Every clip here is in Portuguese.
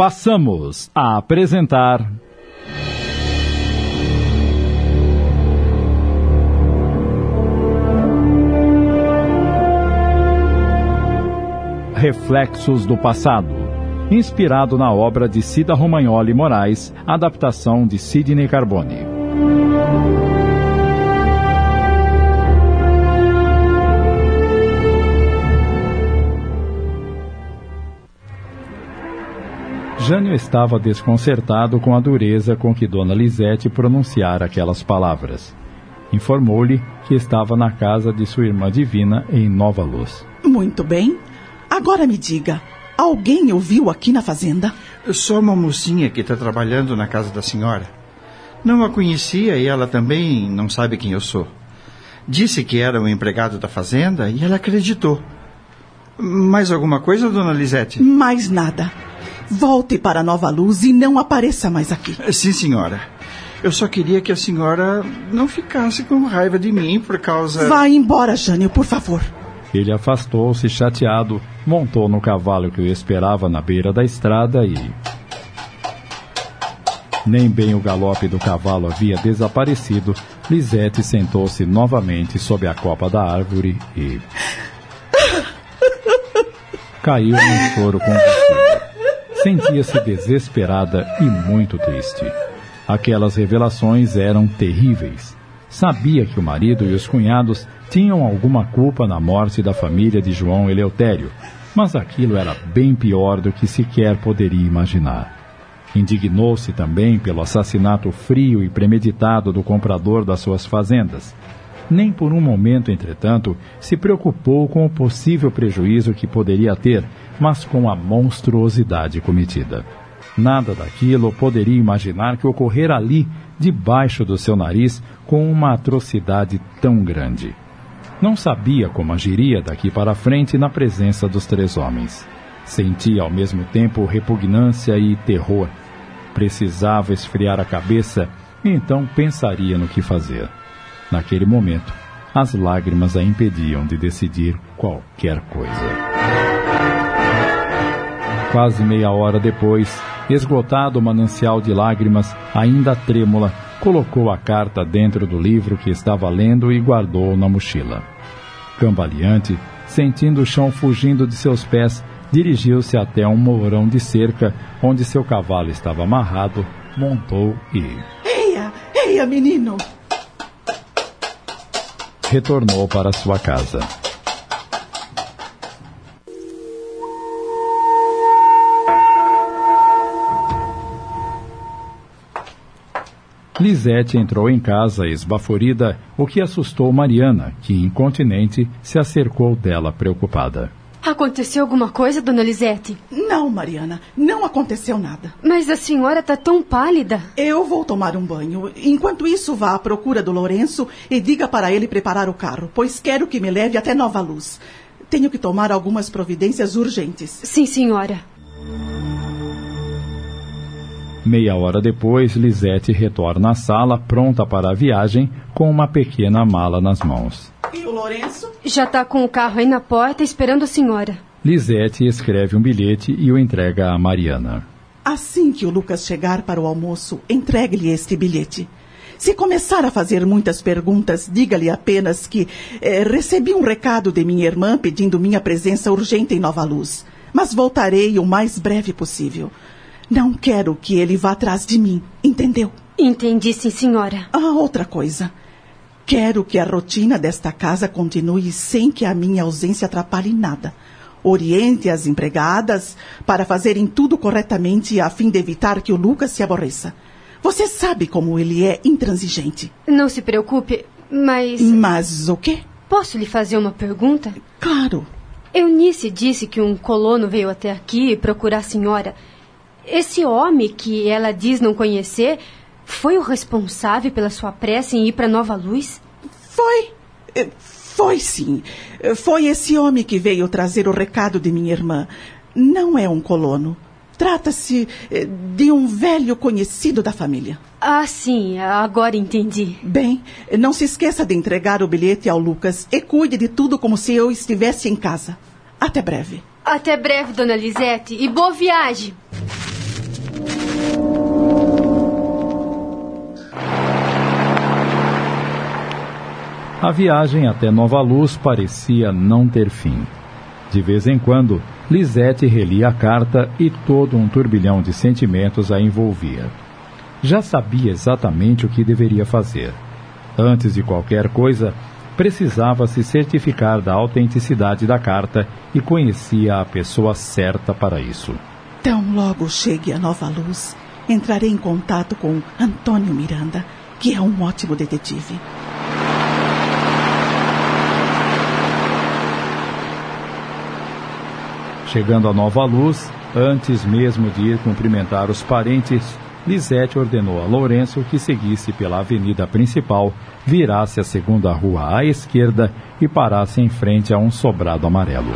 passamos a apresentar. Reflexos do Passado, inspirado na obra de Cida Romagnoli Moraes, adaptação de Sidney Carbone. Jânio estava desconcertado com a dureza com que Dona Lisete pronunciara aquelas palavras. Informou-lhe que estava na casa de sua irmã divina em Nova Luz. Muito bem. Agora me diga, alguém o viu aqui na fazenda? Só uma mocinha que está trabalhando na casa da senhora. Não a conhecia e ela também não sabe quem eu sou. Disse que era um empregado da fazenda e ela acreditou. Mais alguma coisa, dona Lisete? Mais nada. Volte para Nova Luz e não apareça mais aqui. Sim, senhora. Eu só queria que a senhora não ficasse com raiva de mim por causa. Vá embora, Jânio, por favor. Ele afastou-se chateado, montou no cavalo que o esperava na beira da estrada e. Nem bem o galope do cavalo havia desaparecido, Lisete sentou-se novamente sob a copa da árvore e. Caiu num choro convulsivo. Sentia-se desesperada e muito triste. Aquelas revelações eram terríveis. Sabia que o marido e os cunhados tinham alguma culpa na morte da família de João Eleutério, mas aquilo era bem pior do que sequer poderia imaginar. Indignou-se também pelo assassinato frio e premeditado do comprador das suas fazendas. Nem por um momento, entretanto, se preocupou com o possível prejuízo que poderia ter, mas com a monstruosidade cometida. Nada daquilo poderia imaginar que ocorrera ali, debaixo do seu nariz, com uma atrocidade tão grande. Não sabia como agiria daqui para frente na presença dos três homens. Sentia ao mesmo tempo repugnância e terror. Precisava esfriar a cabeça então pensaria no que fazer. Naquele momento, as lágrimas a impediam de decidir qualquer coisa. Quase meia hora depois, esgotado o manancial de lágrimas, ainda trêmula, colocou a carta dentro do livro que estava lendo e guardou na mochila. Cambaleante, sentindo o chão fugindo de seus pés, dirigiu-se até um mourão de cerca onde seu cavalo estava amarrado, montou e. Eia, eia, menino! Retornou para sua casa. Lisete entrou em casa esbaforida, o que assustou Mariana, que, incontinente, se acercou dela preocupada. Aconteceu alguma coisa, dona Lisete? Não, Mariana, não aconteceu nada. Mas a senhora está tão pálida. Eu vou tomar um banho. Enquanto isso, vá à procura do Lourenço e diga para ele preparar o carro, pois quero que me leve até Nova Luz. Tenho que tomar algumas providências urgentes. Sim, senhora. Meia hora depois, Lisete retorna à sala, pronta para a viagem, com uma pequena mala nas mãos. E o Lourenço? Já está com o carro aí na porta esperando a senhora. Lisete escreve um bilhete e o entrega a Mariana. Assim que o Lucas chegar para o almoço, entregue-lhe este bilhete. Se começar a fazer muitas perguntas, diga-lhe apenas que eh, recebi um recado de minha irmã pedindo minha presença urgente em Nova Luz. Mas voltarei o mais breve possível. Não quero que ele vá atrás de mim, entendeu? Entendi, sim, senhora. Ah, outra coisa. Quero que a rotina desta casa continue sem que a minha ausência atrapalhe nada. Oriente as empregadas para fazerem tudo corretamente a fim de evitar que o Lucas se aborreça. Você sabe como ele é intransigente. Não se preocupe, mas. Mas o quê? Posso lhe fazer uma pergunta? Claro. Eunice disse que um colono veio até aqui procurar a senhora. Esse homem que ela diz não conhecer foi o responsável pela sua pressa em ir para Nova Luz? Foi. Eh, Foi sim. Eh, Foi esse homem que veio trazer o recado de minha irmã. Não é um colono. Trata-se eh, de um velho conhecido da família. Ah, sim, agora entendi. Bem, não se esqueça de entregar o bilhete ao Lucas e cuide de tudo como se eu estivesse em casa. Até breve. Até breve, dona Lisete, e boa viagem. A viagem até Nova Luz parecia não ter fim. De vez em quando, Lisette relia a carta e todo um turbilhão de sentimentos a envolvia. Já sabia exatamente o que deveria fazer. Antes de qualquer coisa, precisava se certificar da autenticidade da carta e conhecia a pessoa certa para isso. Tão logo chegue a Nova Luz, entrarei em contato com Antônio Miranda, que é um ótimo detetive. Chegando a Nova Luz, antes mesmo de ir cumprimentar os parentes, Lisete ordenou a Lourenço que seguisse pela avenida principal, virasse a segunda rua à esquerda e parasse em frente a um sobrado amarelo.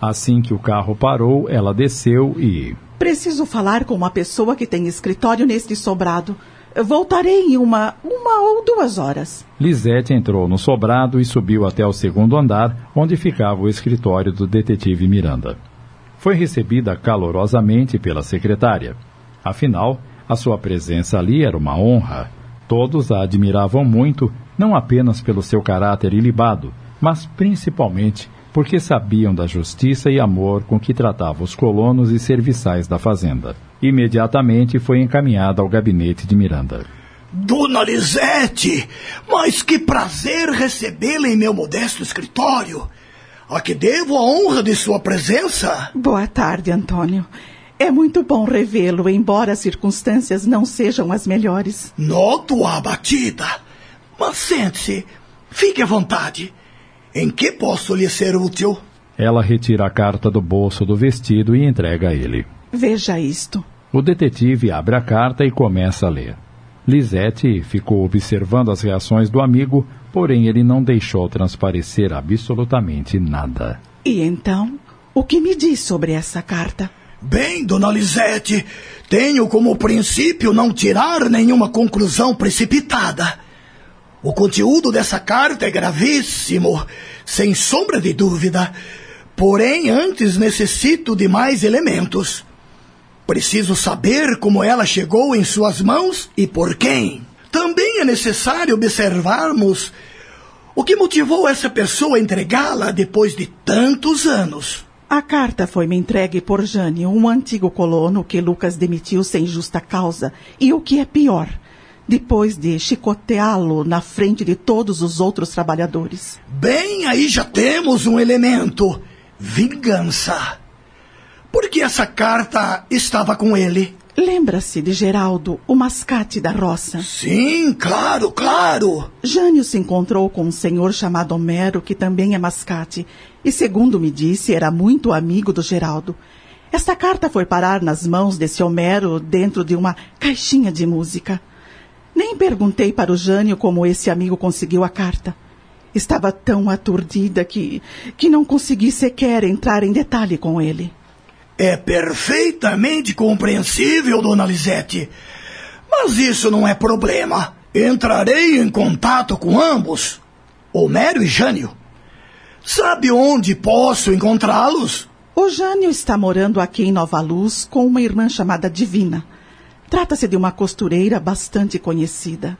Assim que o carro parou, ela desceu e. Preciso falar com uma pessoa que tem escritório neste sobrado. Voltarei em uma, uma ou duas horas. Lisete entrou no sobrado e subiu até o segundo andar, onde ficava o escritório do detetive Miranda. Foi recebida calorosamente pela secretária. Afinal, a sua presença ali era uma honra. Todos a admiravam muito, não apenas pelo seu caráter ilibado, mas principalmente porque sabiam da justiça e amor com que tratava os colonos e serviçais da fazenda imediatamente foi encaminhada ao gabinete de Miranda. Dona Lisete, mas que prazer recebê-la em meu modesto escritório. A que devo a honra de sua presença? Boa tarde, Antônio. É muito bom revê-lo, embora as circunstâncias não sejam as melhores. Noto a abatida. Mas sente-se. Fique à vontade. Em que posso lhe ser útil? Ela retira a carta do bolso do vestido e entrega a ele. Veja isto. O detetive abre a carta e começa a ler. Lisette ficou observando as reações do amigo, porém ele não deixou transparecer absolutamente nada. E então, o que me diz sobre essa carta? Bem, dona Lisette, tenho como princípio não tirar nenhuma conclusão precipitada. O conteúdo dessa carta é gravíssimo, sem sombra de dúvida. Porém, antes necessito de mais elementos. Preciso saber como ela chegou em suas mãos e por quem. Também é necessário observarmos o que motivou essa pessoa a entregá-la depois de tantos anos. A carta foi me entregue por Jânio, um antigo colono que Lucas demitiu sem justa causa. E o que é pior, depois de chicoteá-lo na frente de todos os outros trabalhadores. Bem, aí já temos um elemento: vingança. Por que essa carta estava com ele? Lembra-se de Geraldo, o mascate da roça? Sim, claro, claro. Jânio se encontrou com um senhor chamado Homero, que também é mascate, e segundo me disse, era muito amigo do Geraldo. Esta carta foi parar nas mãos desse Homero dentro de uma caixinha de música. Nem perguntei para o Jânio como esse amigo conseguiu a carta. Estava tão aturdida que, que não consegui sequer entrar em detalhe com ele. É perfeitamente compreensível, dona Lisete. Mas isso não é problema. Entrarei em contato com ambos, Homero e Jânio. Sabe onde posso encontrá-los? O Jânio está morando aqui em Nova Luz com uma irmã chamada Divina. Trata-se de uma costureira bastante conhecida.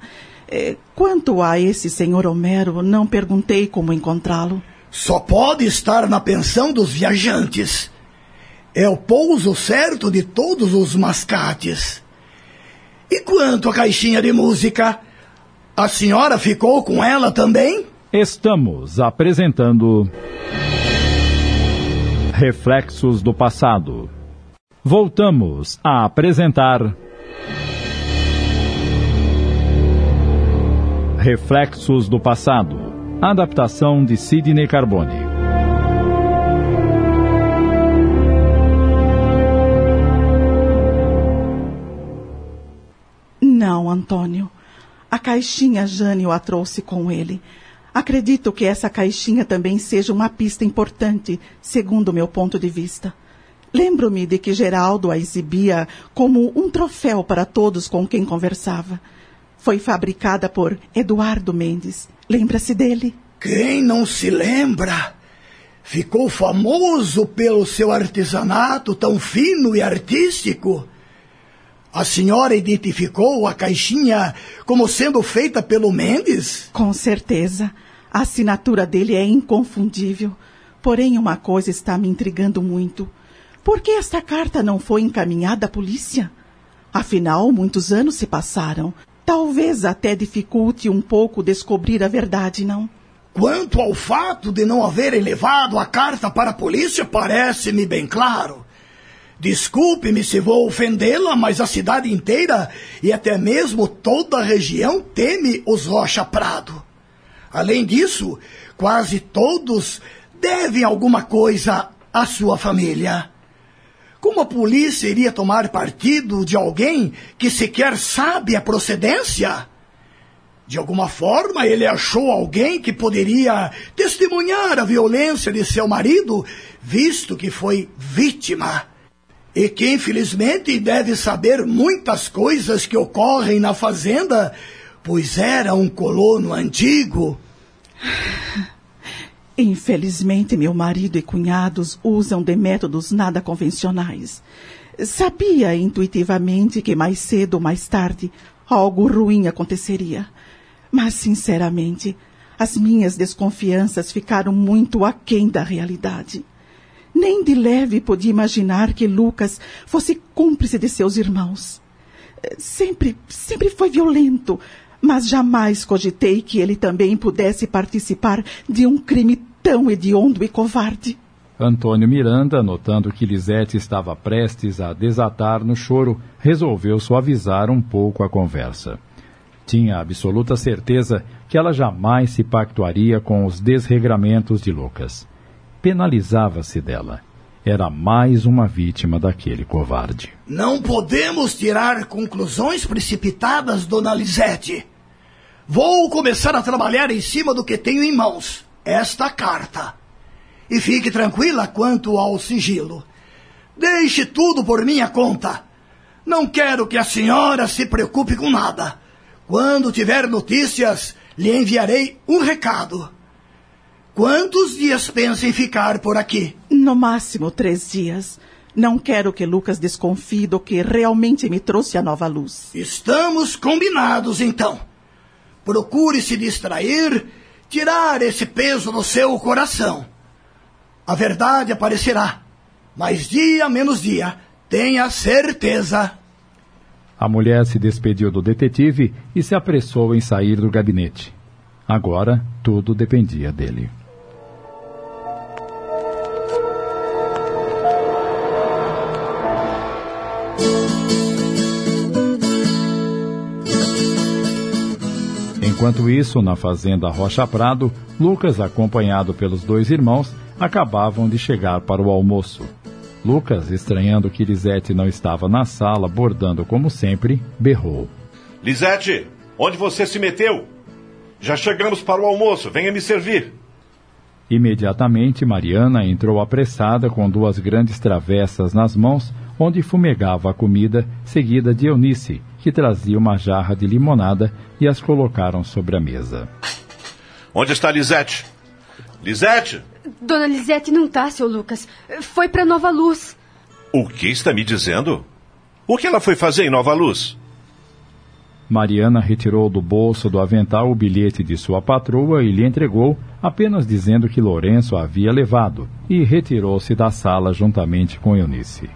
É, quanto a esse senhor Homero, não perguntei como encontrá-lo. Só pode estar na pensão dos viajantes. É o pouso certo de todos os mascates. E quanto à caixinha de música? A senhora ficou com ela também? Estamos apresentando. Reflexos do passado. Voltamos a apresentar. Reflexos do passado. Adaptação de Sidney Carbone. Antônio. A caixinha Jânio a trouxe com ele. Acredito que essa caixinha também seja uma pista importante, segundo meu ponto de vista. Lembro-me de que Geraldo a exibia como um troféu para todos com quem conversava. Foi fabricada por Eduardo Mendes. Lembra-se dele? Quem não se lembra? ficou famoso pelo seu artesanato tão fino e artístico. A senhora identificou a caixinha como sendo feita pelo Mendes? Com certeza. A assinatura dele é inconfundível. Porém, uma coisa está me intrigando muito. Por que esta carta não foi encaminhada à polícia? Afinal, muitos anos se passaram. Talvez até dificulte um pouco descobrir a verdade, não? Quanto ao fato de não haverem levado a carta para a polícia, parece-me bem claro. Desculpe-me se vou ofendê-la, mas a cidade inteira e até mesmo toda a região teme os Rocha Prado. Além disso, quase todos devem alguma coisa à sua família. Como a polícia iria tomar partido de alguém que sequer sabe a procedência? De alguma forma, ele achou alguém que poderia testemunhar a violência de seu marido, visto que foi vítima e que infelizmente deve saber muitas coisas que ocorrem na fazenda, pois era um colono antigo. Infelizmente, meu marido e cunhados usam de métodos nada convencionais. Sabia intuitivamente que mais cedo ou mais tarde algo ruim aconteceria. Mas, sinceramente, as minhas desconfianças ficaram muito aquém da realidade. Nem de leve podia imaginar que Lucas fosse cúmplice de seus irmãos. Sempre, sempre foi violento, mas jamais cogitei que ele também pudesse participar de um crime tão hediondo e covarde. Antônio Miranda, notando que Lisete estava prestes a desatar no choro, resolveu suavizar um pouco a conversa. Tinha absoluta certeza que ela jamais se pactuaria com os desregramentos de Lucas penalizava-se dela. Era mais uma vítima daquele covarde. Não podemos tirar conclusões precipitadas, dona Lisete. Vou começar a trabalhar em cima do que tenho em mãos esta carta. E fique tranquila quanto ao sigilo. Deixe tudo por minha conta. Não quero que a senhora se preocupe com nada. Quando tiver notícias, lhe enviarei um recado. Quantos dias pensa em ficar por aqui? No máximo três dias. Não quero que Lucas desconfie do que realmente me trouxe a nova luz. Estamos combinados, então. Procure se distrair, tirar esse peso do seu coração. A verdade aparecerá, mas dia menos dia, tenha certeza. A mulher se despediu do detetive e se apressou em sair do gabinete. Agora tudo dependia dele. Enquanto isso, na fazenda Rocha Prado, Lucas, acompanhado pelos dois irmãos, acabavam de chegar para o almoço. Lucas, estranhando que Lisete não estava na sala, bordando como sempre, berrou: Lisete, onde você se meteu? Já chegamos para o almoço, venha me servir. Imediatamente, Mariana entrou apressada com duas grandes travessas nas mãos, onde fumegava a comida, seguida de Eunice, que trazia uma jarra de limonada e as colocaram sobre a mesa. Onde está Lisete? Lisete? Dona Lisete não está, seu Lucas. Foi para Nova Luz. O que está me dizendo? O que ela foi fazer em Nova Luz? Mariana retirou do bolso do avental o bilhete de sua patroa e lhe entregou, apenas dizendo que Lourenço havia levado, e retirou-se da sala juntamente com Eunice.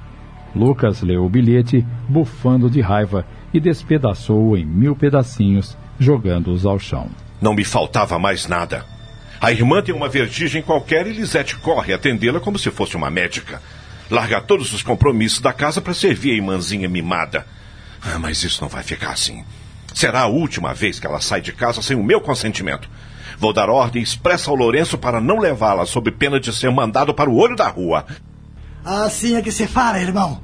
Lucas leu o bilhete, bufando de raiva, e despedaçou-o em mil pedacinhos, jogando-os ao chão. Não me faltava mais nada. A irmã tem uma vertigem qualquer e Lisete corre atendê-la como se fosse uma médica. Larga todos os compromissos da casa para servir a irmãzinha mimada. Ah, mas isso não vai ficar assim. Será a última vez que ela sai de casa sem o meu consentimento. Vou dar ordem expressa ao Lourenço para não levá-la sob pena de ser mandado para o olho da rua. Assim é que se fala, irmão.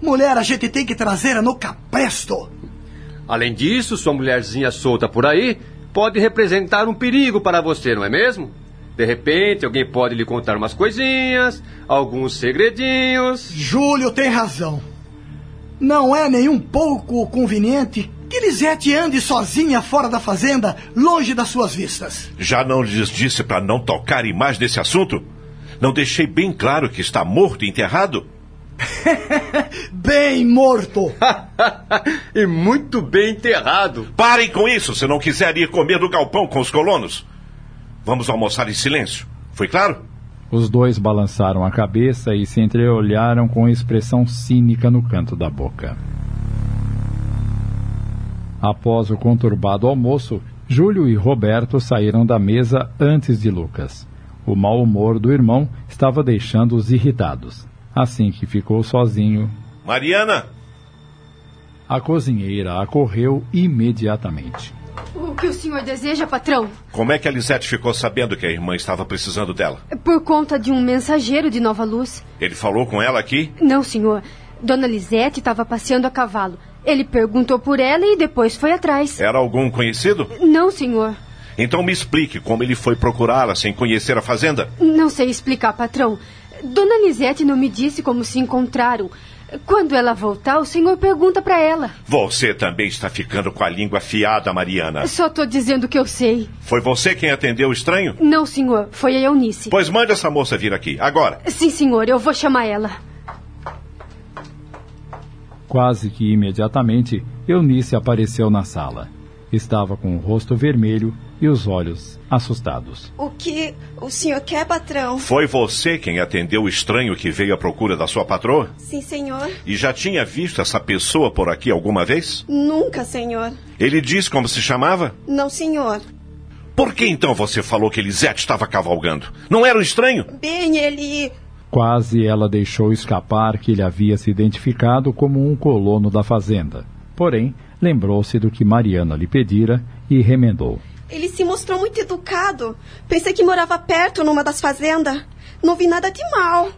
Mulher a gente tem que trazer no capresto. Além disso, sua mulherzinha solta por aí pode representar um perigo para você, não é mesmo? De repente, alguém pode lhe contar umas coisinhas, alguns segredinhos. Júlio tem razão. Não é nem um pouco conveniente que Lisete ande sozinha fora da fazenda, longe das suas vistas. Já não lhes disse para não tocarem mais nesse assunto? Não deixei bem claro que está morto e enterrado? bem morto! e muito bem enterrado. Parem com isso se não quiser ir comer do galpão com os colonos. Vamos almoçar em silêncio. Foi claro? Os dois balançaram a cabeça e se entreolharam com expressão cínica no canto da boca. Após o conturbado almoço, Júlio e Roberto saíram da mesa antes de Lucas. O mau humor do irmão estava deixando-os irritados. Assim que ficou sozinho. Mariana! A cozinheira acorreu imediatamente. O que o senhor deseja, patrão? Como é que a Lisete ficou sabendo que a irmã estava precisando dela? Por conta de um mensageiro de Nova Luz. Ele falou com ela aqui? Não, senhor. Dona Lisete estava passeando a cavalo. Ele perguntou por ela e depois foi atrás. Era algum conhecido? Não, senhor. Então me explique como ele foi procurá-la sem conhecer a fazenda. Não sei explicar, patrão. Dona Lisete não me disse como se encontraram. Quando ela voltar, o senhor pergunta para ela. Você também está ficando com a língua afiada, Mariana. Só estou dizendo o que eu sei. Foi você quem atendeu o estranho? Não, senhor. Foi a Eunice. Pois mande essa moça vir aqui, agora. Sim, senhor. Eu vou chamar ela. Quase que imediatamente, Eunice apareceu na sala. Estava com o rosto vermelho e os olhos assustados. O que o senhor quer, patrão? Foi você quem atendeu o estranho que veio à procura da sua patroa? Sim, senhor. E já tinha visto essa pessoa por aqui alguma vez? Nunca, senhor. Ele disse como se chamava? Não, senhor. Por que então você falou que Lisete estava cavalgando? Não era um estranho? Bem, ele. Quase ela deixou escapar que ele havia se identificado como um colono da fazenda. Porém, lembrou-se do que Mariana lhe pedira e remendou. Ele se mostrou muito educado. Pensei que morava perto numa das fazendas. Não vi nada de mal.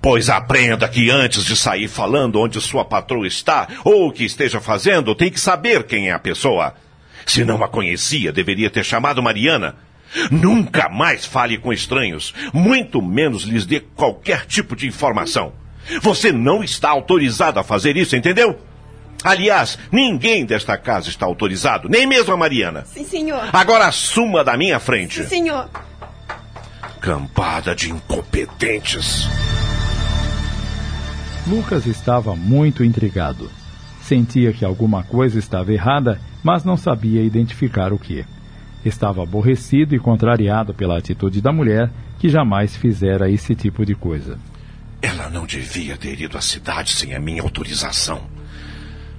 Pois aprenda que antes de sair falando onde sua patroa está ou o que esteja fazendo, tem que saber quem é a pessoa. Se não a conhecia, deveria ter chamado Mariana. Nunca mais fale com estranhos, muito menos lhes dê qualquer tipo de informação. Você não está autorizado a fazer isso, entendeu? Aliás, ninguém desta casa está autorizado, nem mesmo a Mariana. Sim, senhor. Agora assuma da minha frente. Sim, senhor. Campada de incompetentes. Lucas estava muito intrigado. Sentia que alguma coisa estava errada, mas não sabia identificar o que. Estava aborrecido e contrariado pela atitude da mulher, que jamais fizera esse tipo de coisa. Ela não devia ter ido à cidade sem a minha autorização.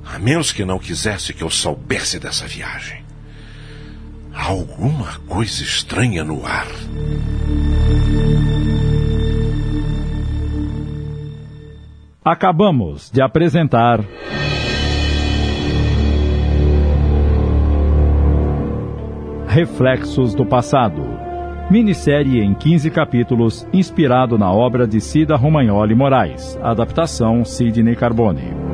A menos que não quisesse que eu soubesse dessa viagem. Há alguma coisa estranha no ar. Acabamos de apresentar. Reflexos do Passado. Minissérie em 15 capítulos, inspirado na obra de Cida Romagnoli Moraes. Adaptação Sidney Carbone.